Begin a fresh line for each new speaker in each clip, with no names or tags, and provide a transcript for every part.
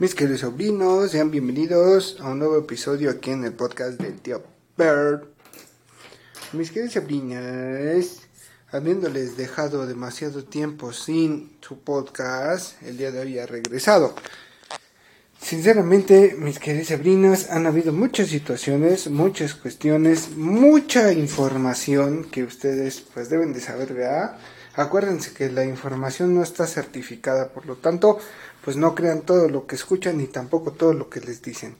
Mis queridos sobrinos, sean bienvenidos a un nuevo episodio aquí en el podcast del tío Bird. Mis queridos sobrinas, habiéndoles dejado demasiado tiempo sin su podcast, el día de hoy ha regresado. Sinceramente, mis queridos sobrinos, han habido muchas situaciones, muchas cuestiones, mucha información que ustedes pues deben de saber, ¿verdad? Acuérdense que la información no está certificada, por lo tanto, pues no crean todo lo que escuchan ni tampoco todo lo que les dicen.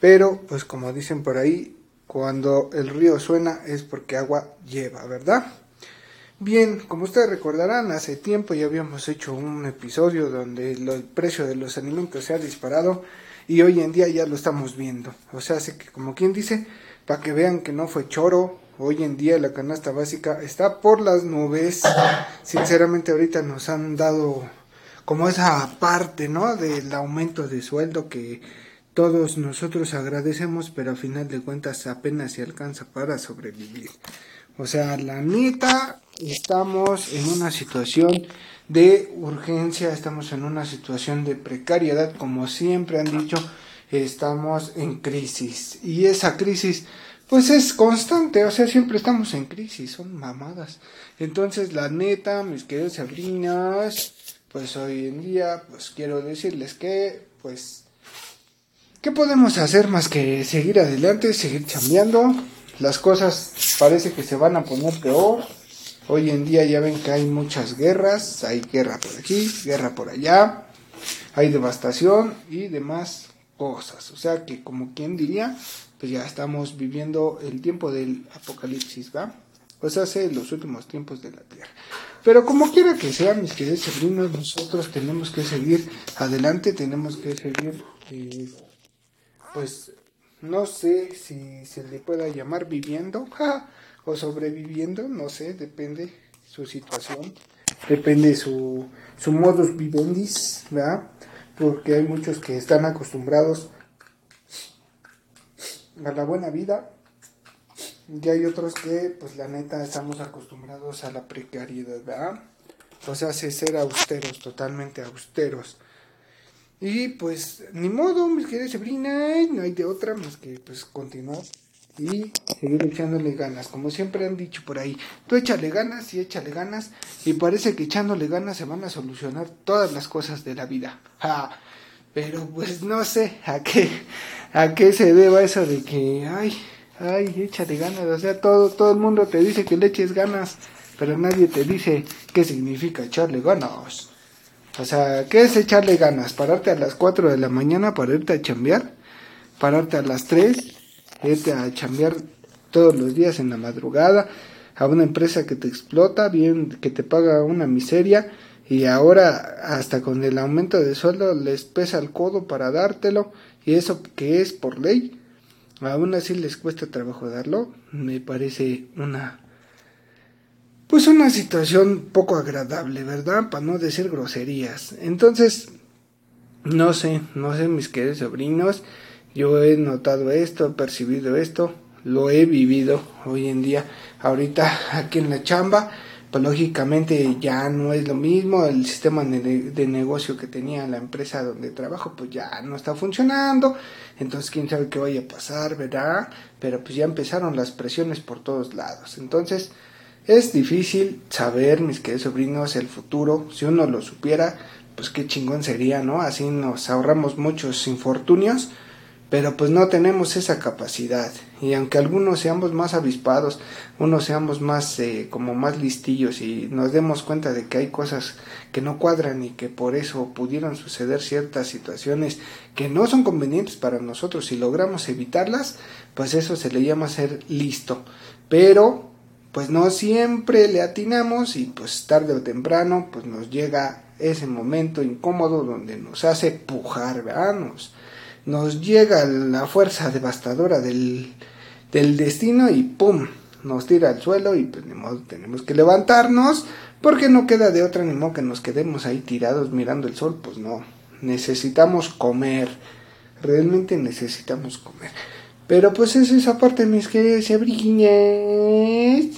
Pero, pues como dicen por ahí, cuando el río suena es porque agua lleva, ¿verdad? Bien, como ustedes recordarán, hace tiempo ya habíamos hecho un episodio donde el precio de los alimentos se ha disparado y hoy en día ya lo estamos viendo. O sea, así que como quien dice, para que vean que no fue choro, Hoy en día la canasta básica está por las nubes. Sinceramente ahorita nos han dado como esa parte, ¿no? Del aumento de sueldo que todos nosotros agradecemos, pero a final de cuentas apenas se alcanza para sobrevivir. O sea, la neta, estamos en una situación de urgencia, estamos en una situación de precariedad, como siempre han dicho, estamos en crisis. Y esa crisis pues es constante, o sea, siempre estamos en crisis, son mamadas. Entonces, la neta, mis queridos sobrinas, pues hoy en día, pues quiero decirles que, pues, ¿qué podemos hacer más que seguir adelante, seguir chambeando? Las cosas parece que se van a poner peor. Hoy en día ya ven que hay muchas guerras, hay guerra por aquí, guerra por allá, hay devastación y demás cosas. O sea que como quien diría, pues ya estamos viviendo el tiempo del apocalipsis, ¿va? O sea, hace los últimos tiempos de la tierra. Pero como quiera que sea, mis queridos sobrinos, nosotros tenemos que seguir adelante, tenemos que seguir, eh, pues, no sé si se le pueda llamar viviendo o sobreviviendo, no sé, depende su situación, depende su, su modus vivendis, ¿verdad? Porque hay muchos que están acostumbrados a la buena vida. Y hay otros que, pues la neta, estamos acostumbrados a la precariedad, ¿verdad? O sea, hace ser austeros, totalmente austeros. Y pues, ni modo, mis queridos sobrinas, no hay de otra más que pues continuar y seguir echándole ganas. Como siempre han dicho por ahí, tú échale ganas y échale ganas y parece que echándole ganas se van a solucionar todas las cosas de la vida. Ja. Pero pues no sé a qué, a qué se deba eso de que, ay, ay, échale ganas. O sea, todo, todo el mundo te dice que le eches ganas, pero nadie te dice qué significa echarle ganas. O sea, ¿qué es echarle ganas? ¿Pararte a las 4 de la mañana para irte a chambear? ¿Pararte a las 3? ¿Irte a chambear todos los días en la madrugada? ¿A una empresa que te explota, bien, que te paga una miseria? y ahora hasta con el aumento de sueldo les pesa el codo para dártelo y eso que es por ley aún así les cuesta trabajo darlo me parece una pues una situación poco agradable verdad para no decir groserías entonces no sé no sé mis queridos sobrinos yo he notado esto he percibido esto lo he vivido hoy en día. Ahorita aquí en la chamba pues lógicamente ya no es lo mismo, el sistema de, negocio que tenía la empresa donde trabajo pues ya no está funcionando, entonces quién sabe qué vaya a pasar, ¿verdad? Pero pues ya empezaron las presiones por todos lados, entonces es difícil saber, mis queridos sobrinos, el futuro, si uno lo supiera, pues qué chingón sería, ¿no? Así nos ahorramos muchos infortunios, pero pues no tenemos esa capacidad y aunque algunos seamos más avispados, unos seamos más eh, como más listillos y nos demos cuenta de que hay cosas que no cuadran y que por eso pudieron suceder ciertas situaciones que no son convenientes para nosotros y logramos evitarlas, pues eso se le llama ser listo. Pero pues no siempre le atinamos y pues tarde o temprano pues nos llega ese momento incómodo donde nos hace pujar, ¿verdad? Llega la fuerza devastadora del, destino y ¡pum! nos tira al suelo y pues modo tenemos que levantarnos porque no queda de otra ni modo que nos quedemos ahí tirados mirando el sol, pues no, necesitamos comer, realmente necesitamos comer. Pero pues es esa parte, mis queridos abriguiñas.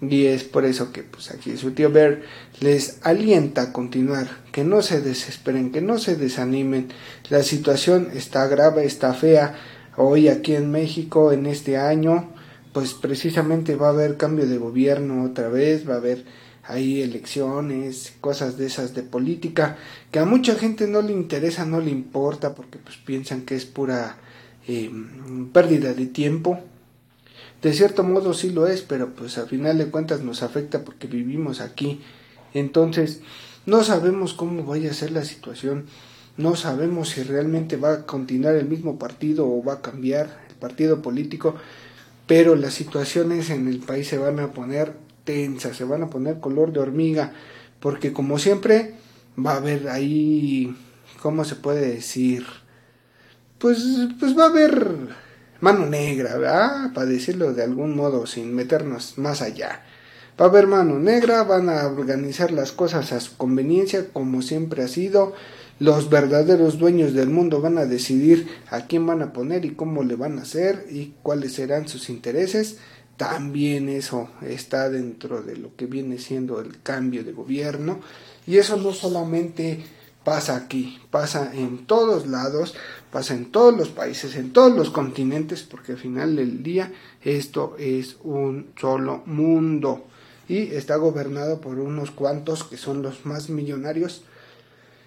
Y es por eso que pues aquí su tío Bear les alienta a continuar que no se desesperen, que no se desanimen. La situación está grave, está fea. Hoy aquí en México, en este año, pues precisamente va a haber cambio de gobierno otra vez, va a haber ahí elecciones, cosas de esas de política, que a mucha gente no le interesa, no le importa, porque pues piensan que es pura eh, pérdida de tiempo. De cierto modo sí lo es, pero pues a final de cuentas nos afecta porque vivimos aquí. Entonces, no sabemos cómo vaya a ser la situación, no sabemos si realmente va a continuar el mismo partido o va a cambiar el partido político, pero las situaciones en el país se van a poner tensas, se van a poner color de hormiga, porque como siempre va a haber ahí, ¿cómo se puede decir? Pues, pues va a haber mano negra, ¿verdad? Para decirlo de algún modo, sin meternos más allá. Va a haber mano negra, van a organizar las cosas a su conveniencia, como siempre ha sido. Los verdaderos dueños del mundo van a decidir a quién van a poner y cómo le van a hacer y cuáles serán sus intereses. También eso está dentro de lo que viene siendo el cambio de gobierno. Y eso no solamente pasa aquí, pasa en todos lados, pasa en todos los países, en todos los continentes, porque al final del día esto es un solo mundo y está gobernado por unos cuantos que son los más millonarios.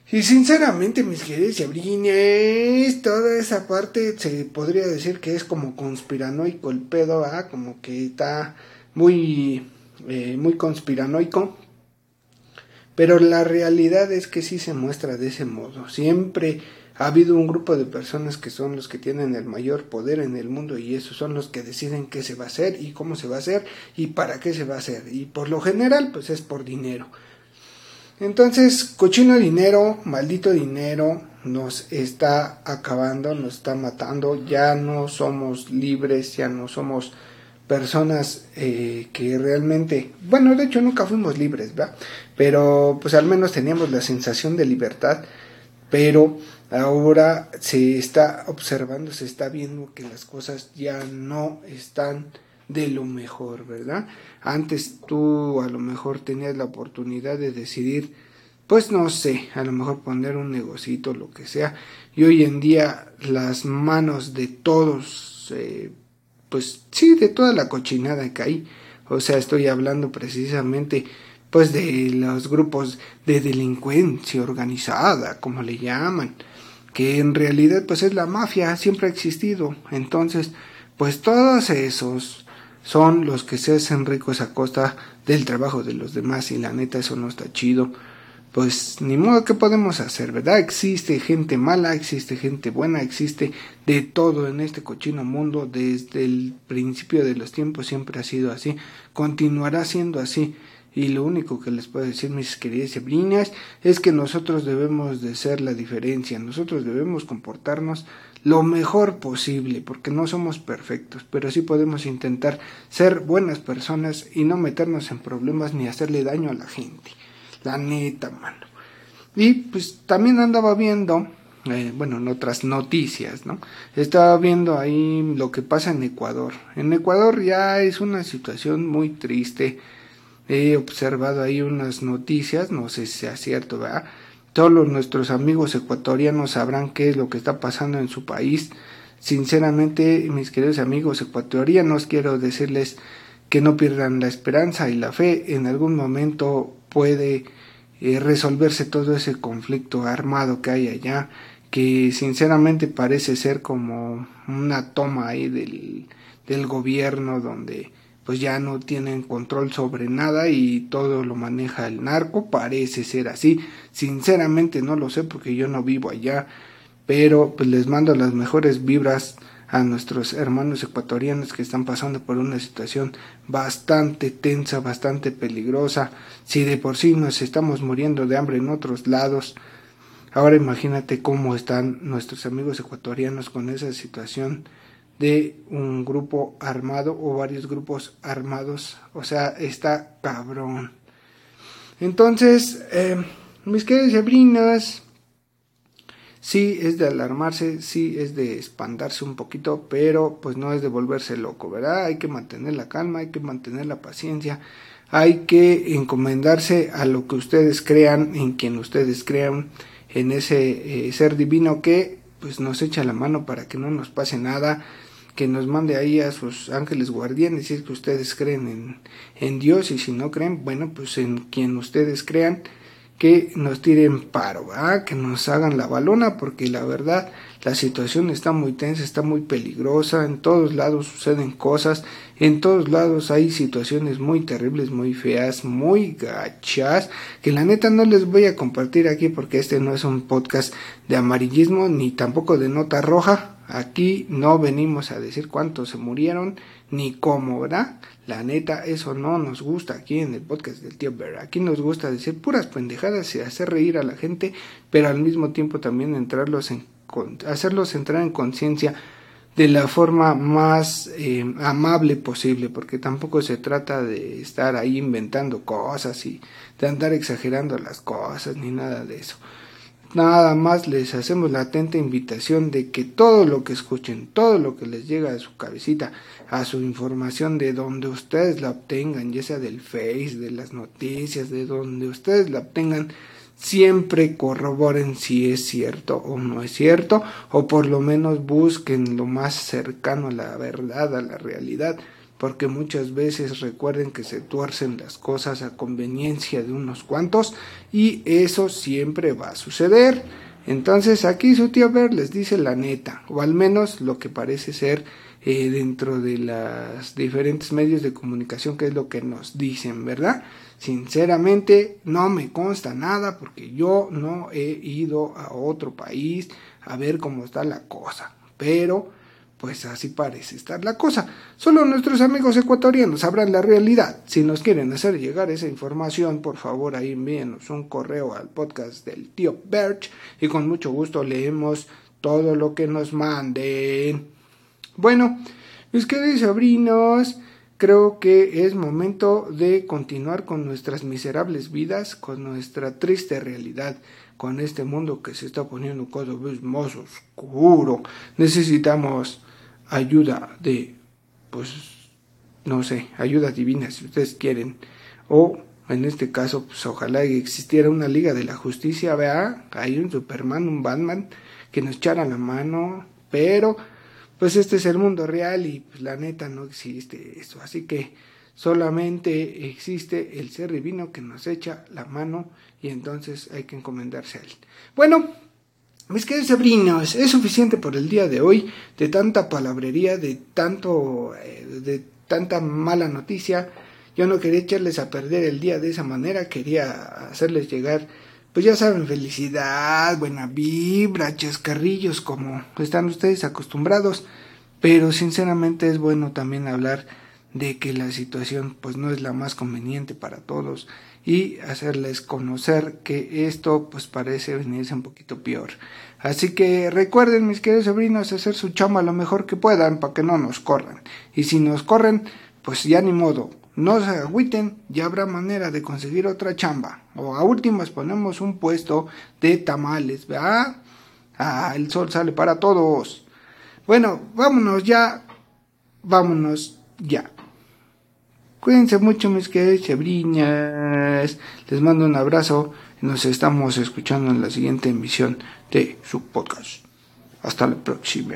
Y sinceramente, mis queridos yabrines, toda esa parte se podría decir que es como conspiranoico el pedo, ¿ah? como que está muy, eh, muy conspiranoico. Pero la realidad es que sí se muestra de ese modo. Siempre ha habido un grupo de personas que son los que tienen el mayor poder en el mundo y esos son los que deciden qué se va a hacer y cómo se va a hacer y para qué se va a hacer. Y por lo general, pues es por dinero. Entonces, cochino dinero, maldito dinero, nos está acabando, nos está matando, ya no somos libres, ya no somos personas eh, que realmente, bueno, de hecho nunca fuimos libres, ¿verdad? Pero pues al menos teníamos la sensación de libertad, pero ahora se está observando, se está viendo que las cosas ya no están de lo mejor, ¿verdad? Antes tú a lo mejor tenías la oportunidad de decidir, pues no sé, a lo mejor poner un negocito, lo que sea, y hoy en día las manos de todos eh, pues sí, de toda la cochinada que hay. O sea, estoy hablando precisamente pues de los grupos de delincuencia organizada, como le llaman, que en realidad pues es la mafia, siempre ha existido. Entonces, pues todos esos son los que se hacen ricos a costa del trabajo de los demás y la neta eso no está chido pues ni modo que podemos hacer, ¿verdad? Existe gente mala, existe gente buena, existe de todo en este cochino mundo, desde el principio de los tiempos siempre ha sido así, continuará siendo así. Y lo único que les puedo decir, mis queridas sobrinas, es que nosotros debemos de ser la diferencia, nosotros debemos comportarnos lo mejor posible, porque no somos perfectos, pero sí podemos intentar ser buenas personas y no meternos en problemas ni hacerle daño a la gente. La neta, mano. Y pues también andaba viendo, eh, bueno, en otras noticias, ¿no? Estaba viendo ahí lo que pasa en Ecuador. En Ecuador ya es una situación muy triste. He observado ahí unas noticias, no sé si sea cierto, ¿verdad? Todos nuestros amigos ecuatorianos sabrán qué es lo que está pasando en su país. Sinceramente, mis queridos amigos ecuatorianos, quiero decirles que no pierdan la esperanza y la fe. En algún momento puede eh, resolverse todo ese conflicto armado que hay allá, que sinceramente parece ser como una toma ahí del, del gobierno donde pues ya no tienen control sobre nada y todo lo maneja el narco, parece ser así, sinceramente no lo sé porque yo no vivo allá, pero pues les mando las mejores vibras a nuestros hermanos ecuatorianos que están pasando por una situación bastante tensa, bastante peligrosa. Si de por sí nos estamos muriendo de hambre en otros lados, ahora imagínate cómo están nuestros amigos ecuatorianos con esa situación de un grupo armado o varios grupos armados. O sea, está cabrón. Entonces, eh, mis queridas sobrinas, sí es de alarmarse, sí es de espantarse un poquito, pero pues no es de volverse loco, ¿verdad? Hay que mantener la calma, hay que mantener la paciencia, hay que encomendarse a lo que ustedes crean, en quien ustedes crean, en ese eh, ser divino que pues nos echa la mano para que no nos pase nada, que nos mande ahí a sus ángeles guardianes si es que ustedes creen en, en Dios y si no creen, bueno, pues en quien ustedes crean, que nos tiren paro, que nos hagan la balona, porque la verdad la situación está muy tensa, está muy peligrosa, en todos lados suceden cosas, en todos lados hay situaciones muy terribles, muy feas, muy gachas, que la neta no les voy a compartir aquí porque este no es un podcast de amarillismo ni tampoco de nota roja, aquí no venimos a decir cuántos se murieron ni cómo, ¿verdad? La neta, eso no nos gusta aquí en el podcast del tío Bear. Aquí nos gusta decir puras pendejadas y hacer reír a la gente, pero al mismo tiempo también entrarlos en, hacerlos entrar en conciencia de la forma más eh, amable posible, porque tampoco se trata de estar ahí inventando cosas y de andar exagerando las cosas ni nada de eso. Nada más les hacemos la atenta invitación de que todo lo que escuchen, todo lo que les llega a su cabecita, a su información de donde ustedes la obtengan, ya sea del Face, de las noticias, de donde ustedes la obtengan, siempre corroboren si es cierto o no es cierto, o por lo menos busquen lo más cercano a la verdad, a la realidad porque muchas veces recuerden que se tuercen las cosas a conveniencia de unos cuantos y eso siempre va a suceder. Entonces aquí su tío Ver les dice la neta, o al menos lo que parece ser eh, dentro de los diferentes medios de comunicación, que es lo que nos dicen, ¿verdad? Sinceramente no me consta nada porque yo no he ido a otro país a ver cómo está la cosa, pero pues así parece estar la cosa. Solo nuestros amigos ecuatorianos sabrán la realidad. Si nos quieren hacer llegar esa información, por favor ahí envíenos un correo al podcast del tío Birch y con mucho gusto leemos todo lo que nos manden. Bueno, mis queridos sobrinos, creo que es momento de continuar con nuestras miserables vidas, con nuestra triste realidad con este mundo que se está poniendo cada vez más oscuro. Necesitamos ayuda de, pues, no sé, ayuda divina si ustedes quieren. O en este caso, pues ojalá existiera una Liga de la Justicia, vea, hay un Superman, un Batman que nos echara la mano, pero pues este es el mundo real y pues la neta no existe eso, así que solamente existe el ser divino que nos echa la mano y entonces hay que encomendarse a él. Bueno, mis queridos sobrinos, es suficiente por el día de hoy de tanta palabrería, de tanto, eh, de tanta mala noticia. Yo no quería echarles a perder el día de esa manera, quería hacerles llegar, pues ya saben, felicidad, buena vibra, chascarrillos, como están ustedes acostumbrados. Pero sinceramente es bueno también hablar de que la situación pues no es la más conveniente para todos y hacerles conocer que esto pues parece venirse un poquito peor. Así que recuerden mis queridos sobrinos hacer su chamba lo mejor que puedan para que no nos corran. Y si nos corren, pues ya ni modo, no se agüiten, ya habrá manera de conseguir otra chamba. O a últimas ponemos un puesto de tamales, ¿verdad? Ah, el sol sale para todos. Bueno, vámonos ya, vámonos ya. Cuídense mucho, mis queridos chebriñas. Les mando un abrazo. Nos estamos escuchando en la siguiente emisión de su podcast. Hasta la próxima.